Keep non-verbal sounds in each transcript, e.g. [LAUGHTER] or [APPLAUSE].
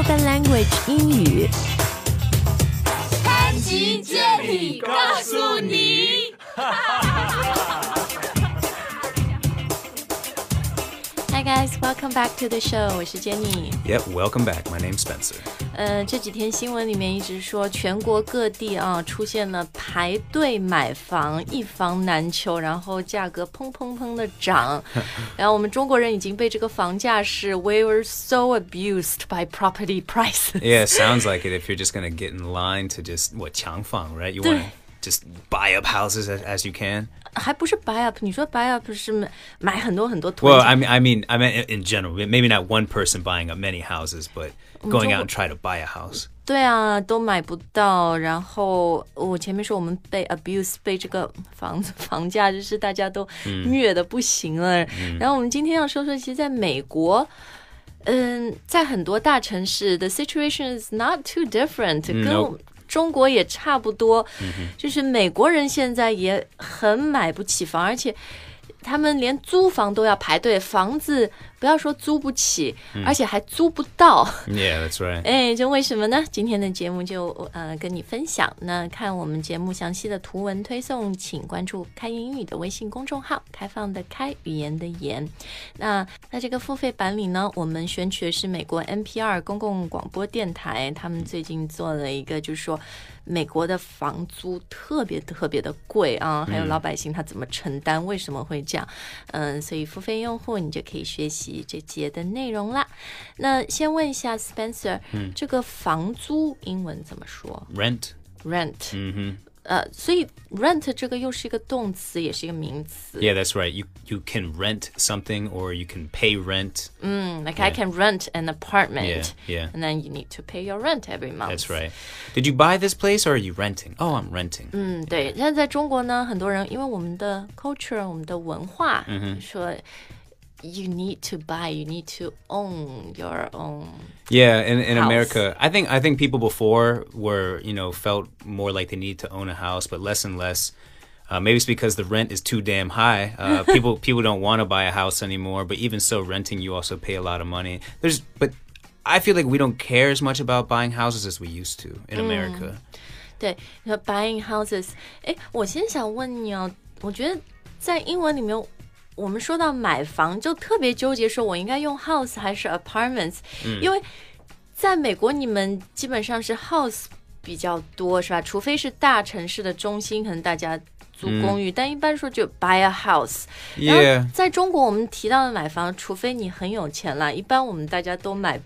Spoken Language 英语。潘吉接力告诉你。guys, welcome back to the show. 我是 Jenny。 Yep, welcome back. My name's Spencer. 呃，这几天新闻里面一直说，全国各地啊出现了排队买房，一房难求，然后价格砰砰砰的涨。然后我们中国人已经被这个房价是 we [LAUGHS] were so abused by property prices。 Yeah, sounds like it if you're just gonna get in line to just what Changfang, right? You wanna [LAUGHS] just buy up houses as, as you can. 还不是 buy up，你说 buy up 是买买很多很多 Well, 囤 I mean, I mean, I meant in general. Maybe not one person buying up many houses, but going out and try to buy a house. 对啊，都买不到。然后我前面说我们被 abuse，被这个房子房价就是大家都虐的不行了。然后我们今天要说说，其实在美国。嗯，在很多大城市，the situation is not too different，、跟 nope 中国也差不多。就是美国人现在也很买不起房，而且他们连租房都要排队，房子不要说租不起，而且还租不到。Yeah, that's right. 哎，这为什么呢？今天的节目就呃跟你分享。那看我们节目详细的图文推送，请关注“开英语”的微信公众号，开放的开，语言的言。那在这个付费版里呢，我们选取的是美国 NPR 公共广播电台，他们最近做了一个，就是说美国的房租特别特别的贵啊，还有老百姓他怎么承担，为什么会这样？嗯，所以付费用户你就可以学习这节的内容啦。那先问一下 Spencer，、这个房租英文怎么说 Rent. ？rent，、 Mm-hmm. 呃，所以 rent 这个又是一个动词，也是一个名词。 Yeah, that's right. You you can rent something or you can pay rent. 嗯，like I can rent an apartment， Yeah, yeah. and then you need to pay your rent every month。 That's right. Did you buy this place or are you renting? Oh, I'm renting. 嗯，对。但在中国呢，很多人因为我们的 culture，我们的文化，说 you need to buy, you need to own your own。 Yeah, in, in house. America, I think I think people before were you know felt more like they need to own a house, but less and less. Uh, maybe it's because the rent is too damn high. Uh, [LAUGHS] people people don't want to buy a house anymore. But even so, renting you also pay a lot of money. There's but I feel like we don't care as much about buying houses as we used to in America. 对，你说 buying houses，哎，我先想问你哦，我觉得在英文里面， 我们说到买房就特别纠结，说我应该用 house 还是 apartments，、因为在美国你们基本上是 house 比较多，是吧？除非是大城市的中心，可能大家。租公寓，但一般说就 buy a house。然 Yeah. 后在中国，我们提到的买房，除非你很有钱啦，一般我们大家都买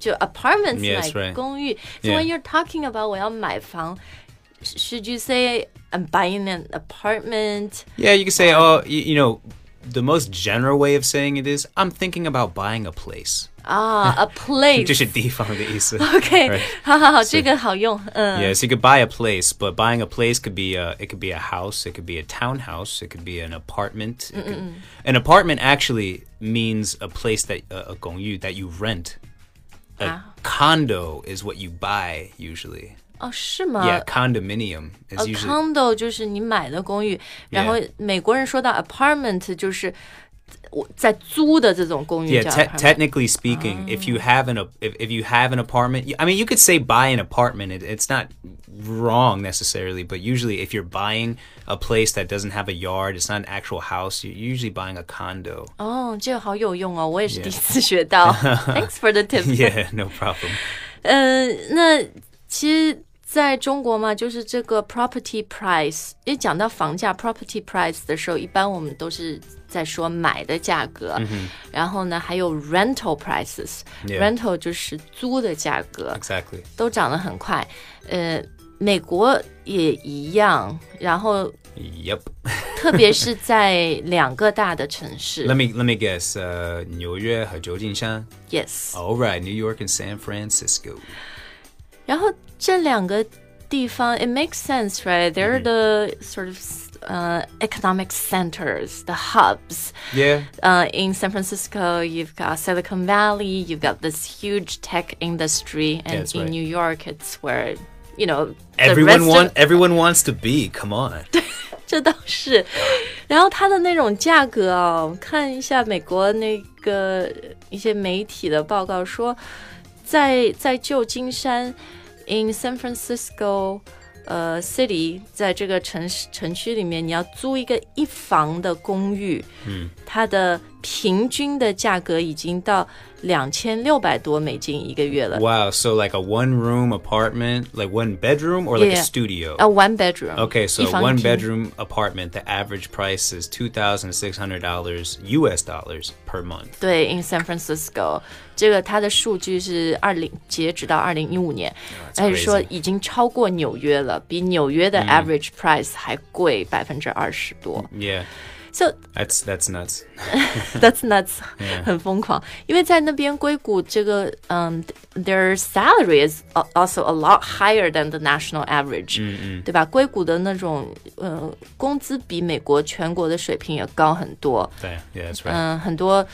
就 apartments Yes, 买 right. 公寓。So Yeah. when you're talking about 我要买房，sh-，should you say I'm buying an apartment？ Yeah, you could say, oh, you, you know, the most general way of saying it is, I'm thinking about buying a place. 啊，a place。[LAUGHS] 就是地方的意思。 OK， Right. [LAUGHS] 好好好，这个好用。嗯 Yeah, so [LAUGHS] you could buy a place, but buying a place could be a it could be a house, it could be a townhouse, it could be an apartment. it could- an apartment actually means a place that uh, a 公寓 that you rent. A Ah. condo is what you buy usually. 哦，是吗 yeah, condominium is ？A usually condo 就是你买的公寓，然后美国人说到 apartment 就是我在租的这种公寓 Yeah, 叫 te- apartment。 technically speaking, if you have an if, if you have an apartment, I mean, you could say buy an apartment. It, it's not wrong necessarily, but usually if you're buying a place that doesn't have a yard, it's not an actual house. You're usually buying a condo. 哦，这个好有用哦，我也是第一次学到。Thanks [LAUGHS] for the tip。 yeah, no problem. 嗯，那其[LAUGHS] 实 在中国嘛，就是这个 property price，一讲到房价 property price 的时候，一般我们都是在说买的价格，然后呢还有 rental prices，rental、 Yeah. 就是租的价格， Exactly. 都涨得很快。呃，美国也一样，然后 Yep. [LAUGHS] 特别是在两个大的城市 let me let me guess. Uh, 纽约和旧金山. ，yes， All right, New York and San Francisco. 然后 这两个地方，it makes sense, right? They're the sort of uh, economic centers, the hubs. Yeah. Uh, in San Francisco, you've got Silicon Valley, you've got this huge tech industry, and that's in right. New York, it's where you know the Everyone rest want of- everyone wants to be. Come on. [LAUGHS] 这倒是。然后它的那种价格哦，看一下美国那个一些媒体的报告说， 在在旧金山 ，in San Francisco。呃，city 在这个城市城区里面，你要租一个一房的公寓，嗯，它的平均的价格已经到两千六百多美金一个月了。Wow, so like a one room apartment, like one bedroom or like Yeah. a studio? A one bedroom. Okay, so 一房一 one 厅 bedroom apartment, the average price is two thousand six hundred dollars US dollars per month. 对，in San Francisco，这个它的数据是二零截止到二零一五年， that's 而且说 crazy 已经超过纽约了，比纽约的 average price 还贵百分之二十多。 Yeah, So that's that's nuts. [LAUGHS] That's nuts，、[LAUGHS] 很疯狂。因为在那边硅谷这个，嗯、t h e i r salary is al- also a lot higher than the national average，嗯嗯，对吧？硅谷的那种呃工资比美国全国的水平也高很多， Yeah, yeah, that's right. 嗯、很多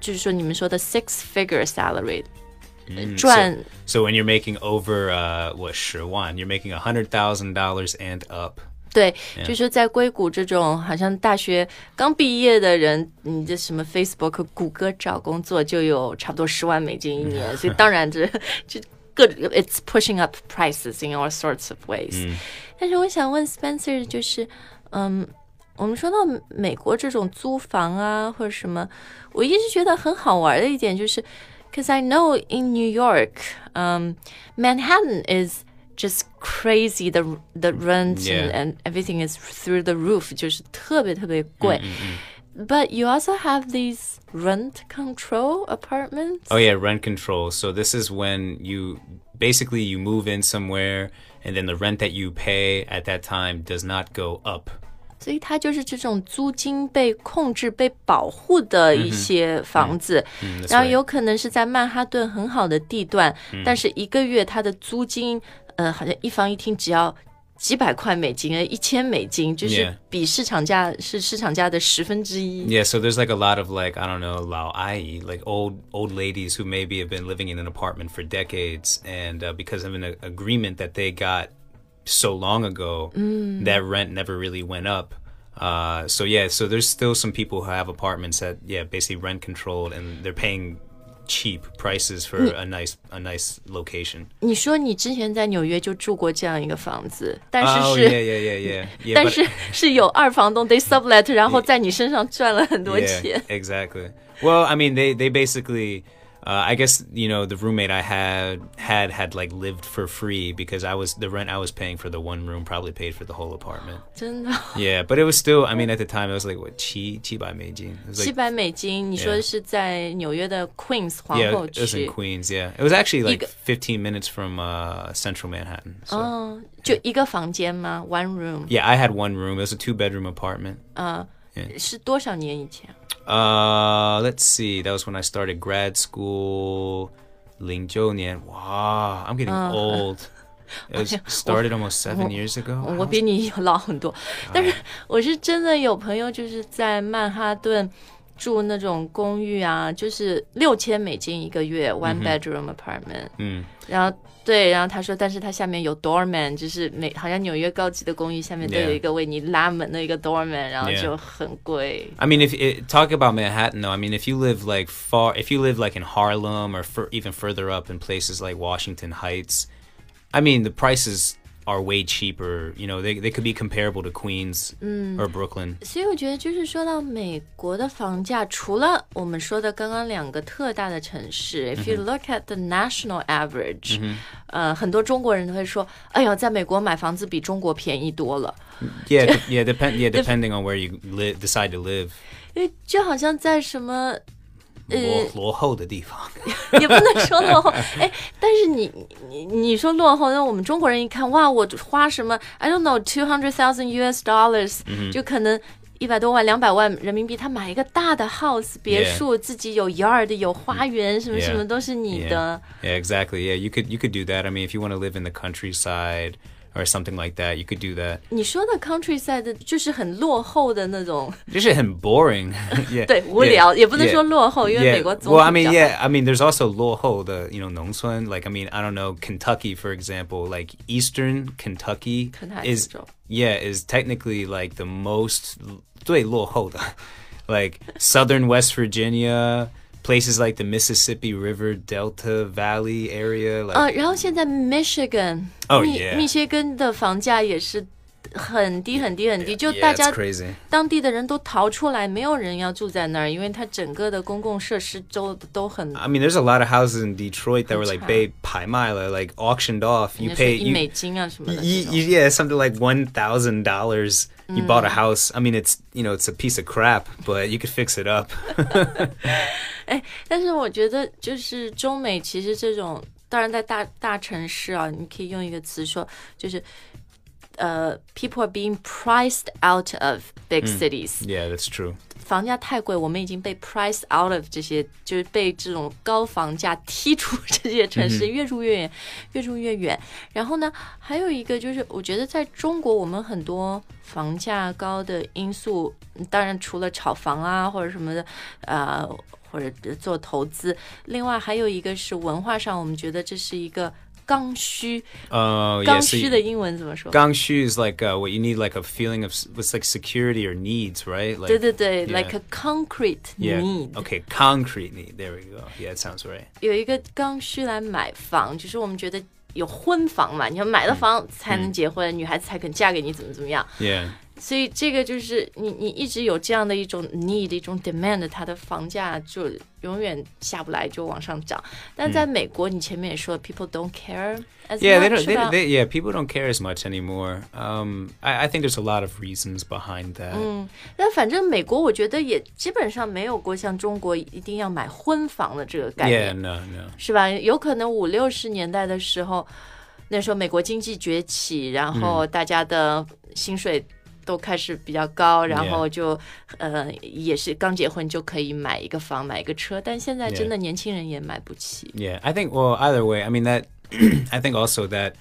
就是说你们说的 six figure salary，、赚 So when you're making over uh what 十万, you're making a hundred thousand dollars and up. 对，就是在硅谷这种好像大学刚毕业的人，你这什么 Facebook、谷歌找工作就有差不多十万美金一年，所以当然这这各 it's pushing up prices in all sorts of ways、但是我想问 Spencer，就是嗯。我们说到美国这种租房啊，或者什么，我一直觉得很好玩的一点就是，cause I know in New York, um, Manhattan is just crazy. The the rent Yeah. and, and everything is through the roof，就是特别特别贵。But you also have these rent control apartments. Oh yeah, rent control. So this is when you basically you move in somewhere and then the rent that you pay at that time does not go up. 所以它就是这种租金被控制、被保护的一些房子然后有可能是在曼哈顿很好的地段，但是一个月它的租金，呃，好像一房一厅只要几百块美金，呃，一千美金，就是.比市场价是市场价的十分之一。Yeah, so there's like a lot of like I don't know, lao ai, like old old ladies who maybe have been living in an apartment for decades, and uh, because of an agreement that they got so long ago, that rent never really went up. Uh, so yeah, so there's still some people who have apartments that yeah, basically rent controlled, and they're paying cheap prices for a nice a nice location. 你说你之前在纽约就住过这样一个房子，但是 Oh 是 yeah, yeah, yeah, yeah, [LAUGHS] yeah. 但 but- 是是有二房东 they sublet，然后在你身上赚了很多 yeah, 钱。 exactly. Well, I mean, they they basically, uh, I guess you know, the roommate I had had had like lived for free because I was the rent I was paying for the one room probably paid for the whole apartment. 真[LAUGHS] 的， Yeah, but it was still. I mean, at the time, it was like what 七七百美金. It was 七 like 百美金，你说 Yeah. 是在纽约的 Queens 皇 yeah, 后 it was in 区， Queens. Yeah, it was actually like got- 15 minutes from uh, Central Manhattan. So 嗯，就一个房间吗？One room， yeah, I had one room. It was a two bedroom apartment. 是多少年以前？ Uh, let's see. That was when I started grad school. 零九年. Wow, I'm getting [LAUGHS] old. It was [LAUGHS] started almost seven years ago. 我比你老很多，但是我是真的有朋友就是在曼哈顿 住那种公寓啊，就是六千美金一个月，one bedroom apartment。嗯，然后对，然后他说，但是他下面有 doorman，就是每好像纽约高级的公寓下面都有 Yeah. 一个为你拉门的一个 doorman，然后 Yeah. 就很贵。 I mean, if it, talk about Manhattan though, I mean, if you live like far, if you live like in Harlem or fur, even further up in places like Washington Heights, I mean, the prices are way cheaper. You know, they they could be comparable to Queens or Brooklyn. 所以我觉得，就是说到美国的房价，除了我们说的刚刚两个特大的城市，if you look at the national average，、呃，很多中国人都会说，哎呦，在美国买房子比中国便宜多了， Yeah, de- [LAUGHS] yeah, depend, yeah, [LAUGHS] depending on where you live, decide to live. 因为就好像在什么。 落落后的地方。也不能说落后，哎，但是你你你说落后，那我们中国人一看，哇，我花什么？I don't know two hundred thousand US dollars，、就可能一百多万、两百万人民币，他买一个大的 house 别墅自己有 yard 有花园，什么什么都是你.的。Yeah, exactly. Yeah, you could you could do that. I mean, if you want to live in the countryside or something like that, you could do that. 你说的 countryside 就是很落后的那种，这是很 boring. yeah. 对，无 yeah, 聊，也不能 yeah. 说落后，因为 Yeah. 美国总 [LAUGHS] Well, [LAUGHS] I 体比 mean, 较 yeah. I mean, there's also 落后的 you know 农村. Like, I mean, I don't know, Kentucky, for example, like Eastern Kentucky 肯塔 is 州 yeah is technically like the most 最落后的 like [LAUGHS] Southern West Virginia. places like the Mississippi River Delta Valley area. Like, 呃，然后现在 Michigan， Oh, 密 yeah. 密歇根的房价也是很低很低很低，就 yeah, 大 it's 家 crazy. 当地的人都逃出来，没有人要住在那儿，因为它整个的公共设施都都很 I mean, there's a lot of houses in Detroit that were like Hotel. bay paimala, like auctioned off. You 那是 pay 一 you, 美金啊什么的 y 这 y 种。 yeah, something like one thousand dollars. You bought a house. I mean, it's you know, it's a piece of crap, but you could fix it up. [LAUGHS] 哎但是我觉得，就是中美其实这种，当然在大大城市啊，你可以用一个词说，就是 呃，people are being priced out of big cities，、 yeah, that's true. 房价太贵，我们已经被 priced out of 这些，就是被这种高房价踢出这些城市，越住越远，越住越远。然后呢，还有一个就是，我觉得在中国，我们很多房价高的因素，当然除了炒房啊或者什么的，呃，或者做投资，另外还有一个是文化上，我们觉得这是一个 刚需。 Oh, yeah. 刚 So 需 you- 的英文怎么说？ gangshu is like uh, what you need, like a feeling of s- what's like security or needs, right? Like 对对对 yeah. ，like a concrete yeah. need。 Okay, concrete need. There we go. Yeah, that sounds right. 有一个刚需来买房，就是我们觉得有婚房嘛，你要买了房才能结婚，女孩子才肯嫁给你，怎么怎么样。 Yeah. 所以这个就是你你一直有这样的一种 need 一种 demand，它的房价就永远下不来，就往上涨。但在美国，你前面也说了，people don't care as Yeah, they much don't. They, about- they, yeah, people don't care as much anymore. Um, I, I think there's a lot of reasons behind that. 但反正美国，我觉得也基本上没有过像中国一定要买婚房的这个概 Yeah, 念。 no, no. 是吧？有可能五六十年代的时候，那时候美国经济崛起，然后大家的薪水 都开始比较高，然后就呃也是刚结婚就可以买一个房、买一个车，但现在真的年轻人也买不起。Yeah, I think. Well, either way, I mean that. I think also that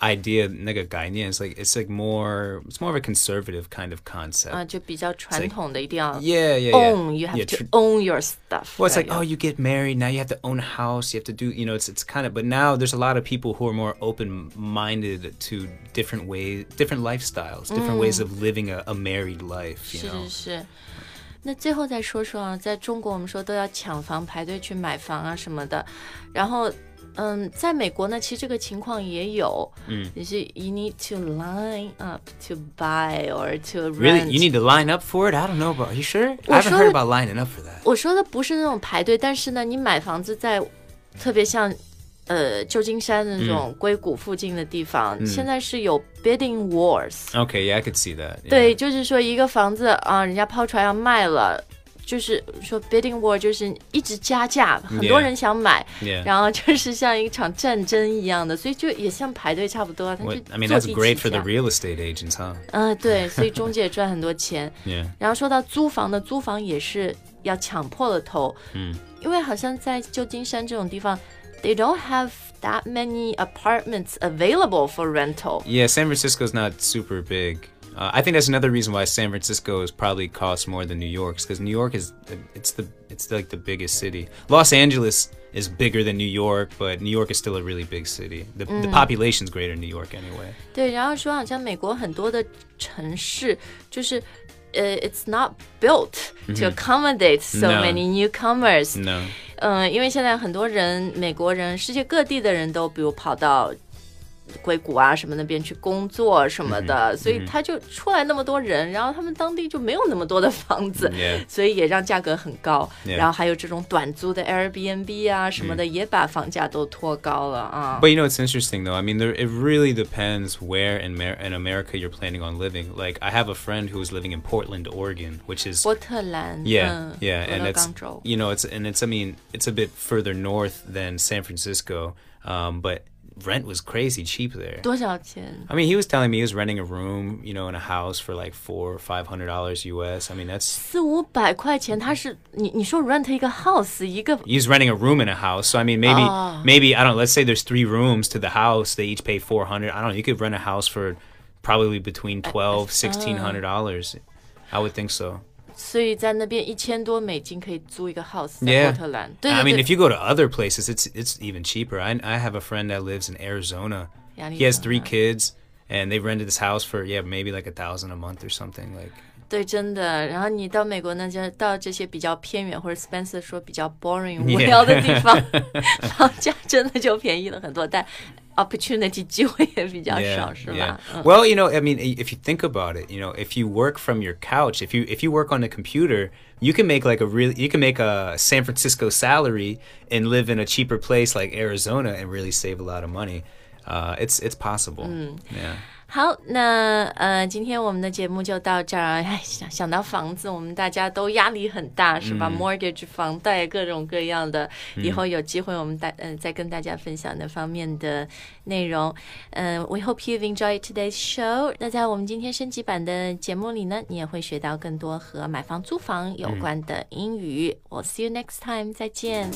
idea, nigga is like it's like more. It's more of a conservative kind of concept. 啊，就比较传统的，一定要 yeah, yeah, yeah. own. You have yeah, to tr- own your stuff. Well, it's like, right? oh, you get married now. You have to own a house. You have to do, you know, it's it's kind of. But now there's a lot of people who are more open-minded to different ways, different lifestyles, different ways of living a, a married life. You 是 know. 是是。那最后再说说啊，在中国我们说都要抢房排队去买房啊什么的，然后 嗯，在美国呢，其实这个情况也有，嗯，就是 you need to line up to buy or to rent。 Really, you need to line up for it. I don't know, about. Are you sure? I Well, haven't sure. heard about lining up for that. 我说的不是那种排队，但是呢，你买房子在特别像呃旧金山的那种硅谷附近的地方，现在是有 bidding wars。 Okay, yeah, I could see that. yeah. 对，就是说一个房子啊，人家抛出来要卖了。 就是说，bidding war 就是一直加价，很多.人想买 Yeah. 然后就是像一场战争一样的，所以就也像排队差不多啊。他就 I mean, that's great for the real estate agents, huh? 嗯，对，所以中介也赚很多钱。Yeah. 然后说到租房的，租房也是要抢破了头，嗯，因为好像在旧金山这种地方，they don't have that many apartments available for rental。Yeah, San Francisco's not super big. Uh, I think that's another reason why San Francisco is probably costs more than New York's because New York is it's the it's like the biggest city. Los Angeles is bigger than New York, but New York is still a really big city. The, the population's greater in New York anyway. 对，然后说好像美国很多的城市就是。呃、i t s not built to accommodate so No. many newcomers。 No. 嗯，因为现在很多人，美国人，世界各地的人都，比如跑到 硅谷啊什么那边去工作什么的，所以他就出来那么多人，然后他们当地就没有那么多的房子 Yeah. 所以也让价格很高。 Yeah. 然后还有这种短租的 Airbnb 啊什么的，也把房价都拖高了啊。 But you know, it's interesting though. I mean, there, it really depends where in, Mer- in America you're planning on living. Like, I have a friend who is living in Portland, Oregon, which is 波特兰， Yeah, 嗯 yeah, 俄 and 勒 it's 冈州。 you know it's and it's I mean it's a bit further north than San Francisco, um, but rent was crazy cheap there. 多少钱？ I mean, he was telling me he was renting a room, you know, in a house for like four or five hundred dollars US. I mean, that's 四五百块钱，他是你你说 rent 一个 house 一个 he's renting a room in a house. So I mean, maybe Ah. maybe I don't. Let's say there's three rooms to the house. They each pay four hundred. I don't know. You could rent a house for probably between twelve, sixteen hundred dollars. I would think so. 所以在那边一千多美金可以租一个 house 在 Yeah. 波特兰。对 I 对 mean, 对 if you go to other places, it's it's even cheaper. I I have a friend that lives in Arizona. 压力 He has 大 three kids, and they rented this house for yeah maybe like a thousand a month or something. Like 对，真的。然后你到美国呢，就到这些比较偏远或者 Spencer 说比较 boring [LAUGHS] 无聊的地方，房价真的就便宜了很多，但 opportunity 机会也比较少，是吧？ Well, you know, I mean, if you think about it, you know, if you work from your couch, if you if you work on a computer, you can make like a really you can make a San Francisco salary and live in a cheaper place like Arizona and really save a lot of money. Uh, it's it's possible. Yeah. 好，那呃，今天我们的节目就到这儿。哎，想想到房子，我们大家都压力很大，是吧、m o r t g a g e 房贷各种各样的。以后有机会，我们大嗯、呃、再跟大家分享那方面的内容。嗯、呃、，We hope you've enjoyed today's show。那在我们今天升级版的节目里呢，你也会学到更多和买房、租房有关的英语。我、嗯、see you next time，再见。